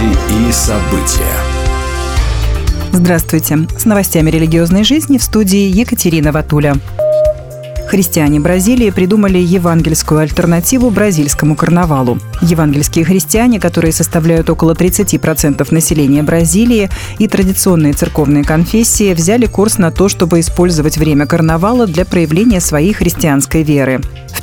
Новости и события. Здравствуйте. С новостями религиозной жизни в студии Екатерина Ватуля. Христиане Бразилии придумали евангельскую альтернативу бразильскому карнавалу. Евангельские христиане, которые составляют около 30% населения Бразилии, и традиционные церковные конфессии взяли курс на то, чтобы использовать время карнавала для проявления своей христианской веры.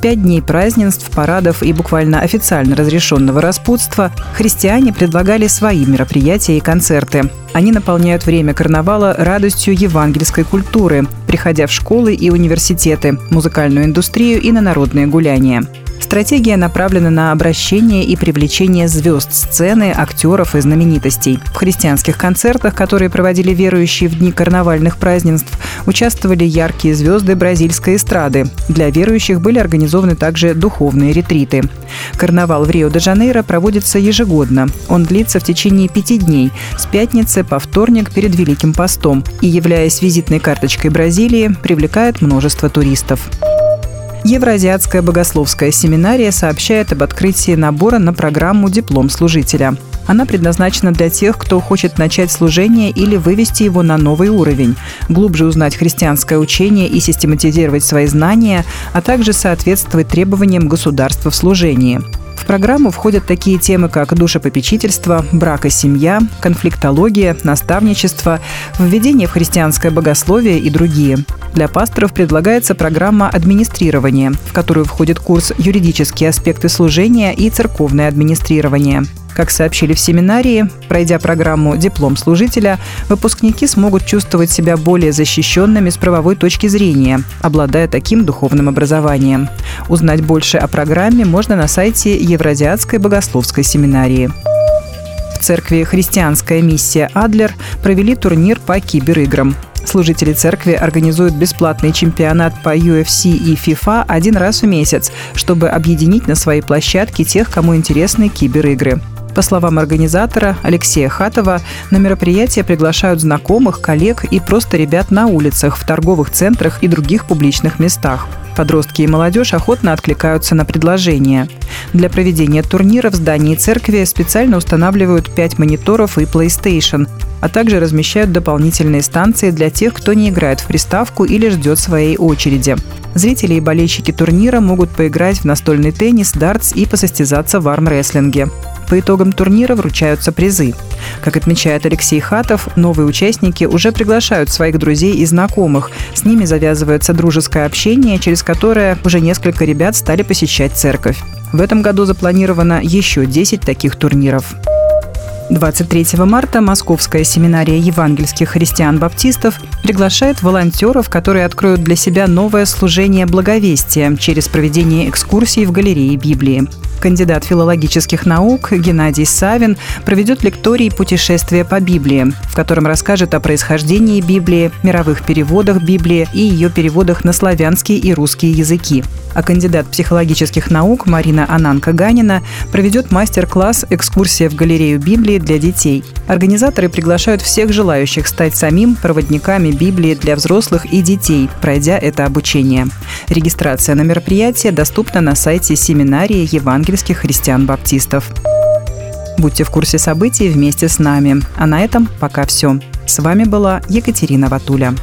Пять дней празднеств, парадов и буквально официально разрешенного распутства христиане предлагали свои мероприятия и концерты. Они наполняют время карнавала радостью евангельской культуры, приходя в школы и университеты, музыкальную индустрию и на народные гуляния. Стратегия направлена на обращение и привлечение звезд сцены, актеров и знаменитостей. В христианских концертах, которые проводили верующие в дни карнавальных празднеств, участвовали яркие звезды бразильской эстрады. Для верующих были организованы также духовные ретриты. Карнавал в Рио-де-Жанейро проводится ежегодно. Он длится в течение пяти дней, с пятницы по вторник перед Великим постом и, являясь визитной карточкой Бразилии, привлекает множество туристов. Евроазиатская богословская семинария сообщает об открытии набора на программу «Диплом служителя». Она предназначена для тех, кто хочет начать служение или вывести его на новый уровень, глубже узнать христианское учение и систематизировать свои знания, а также соответствовать требованиям государства в служении программу входят такие темы, как душепопечительство, брак и семья, конфликтология, наставничество, введение в христианское богословие и другие. Для пасторов предлагается программа администрирования, в которую входит курс «Юридические аспекты служения» и «Церковное администрирование». Как сообщили в семинарии, пройдя программу «Диплом служителя», выпускники смогут чувствовать себя более защищенными с правовой точки зрения, обладая таким духовным образованием. Узнать больше о программе можно на сайте Евразиатской богословской семинарии. В церкви «Христианская миссия Адлер» провели турнир по кибериграм. Служители церкви организуют бесплатный чемпионат по UFC и FIFA один раз в месяц, чтобы объединить на своей площадке тех, кому интересны киберигры. По словам организатора Алексея Хатова, на мероприятие приглашают знакомых, коллег и просто ребят на улицах, в торговых центрах и других публичных местах. Подростки и молодежь охотно откликаются на предложение. Для проведения турнира в здании церкви специально устанавливают 5 мониторов и PlayStation, а также размещают дополнительные станции для тех, кто не играет в приставку или ждет своей очереди. Зрители и болельщики турнира могут поиграть в настольный теннис, дартс и посостязаться в армрестлинге. По итогам турнира вручаются призы. Как отмечает Алексей Хатов, новые участники уже приглашают своих друзей и знакомых. С ними завязывается дружеское общение, через которое уже несколько ребят стали посещать церковь. В этом году запланировано еще 10 таких турниров. 23 марта Московская семинария евангельских христиан-баптистов приглашает волонтеров, которые откроют для себя новое служение благовестия через проведение экскурсий в галерее Библии. Кандидат филологических наук Геннадий Савин проведет лекторий «Путешествие по Библии», в котором расскажет о происхождении Библии, мировых переводах Библии и ее переводах на славянский и русские языки. А кандидат психологических наук Марина Ананка-Ганина проведет мастер-класс «Экскурсия в галерею Библии для детей». Организаторы приглашают всех желающих стать самим проводниками Библии для взрослых и детей, пройдя это обучение. Регистрация на мероприятие доступна на сайте семинарии евангельских христиан-баптистов. Будьте в курсе событий вместе с нами. А на этом пока все. С вами была Екатерина Ватуля.